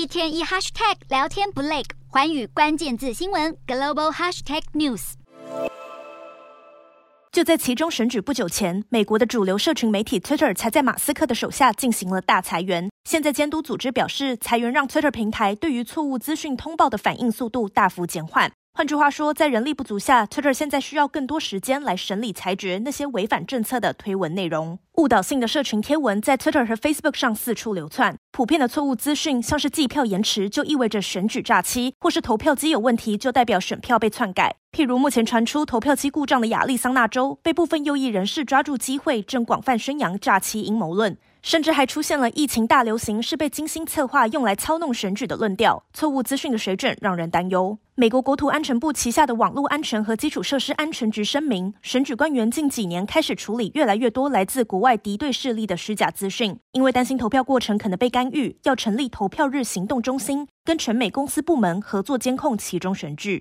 一天一 hashtag 聊天不累，环宇关键字新闻 global hashtag news。就在其中选举不久前，美国的主流社群媒体 Twitter 才在马斯克的手下进行了大裁员。现在监督组织表示，裁员让 Twitter 平台对于错误资讯通报的反应速度大幅减缓。换句话说，在人力不足下，Twitter 现在需要更多时间来审理裁决那些违反政策的推文内容。误导性的社群贴文在 Twitter 和 Facebook 上四处流窜，普遍的错误资讯像是计票延迟就意味着选举诈欺，或是投票机有问题就代表选票被篡改。譬如目前传出投票机故障的亚利桑那州，被部分右翼人士抓住机会，正广泛宣扬诈欺阴谋论。甚至还出现了疫情大流行是被精心策划用来操弄选举的论调，错误资讯的水准让人担忧。美国国土安全部旗下的网络安全和基础设施安全局声明，选举官员近几年开始处理越来越多来自国外敌对势力的虚假资讯，因为担心投票过程可能被干预，要成立投票日行动中心，跟全美公司部门合作监控其中选举。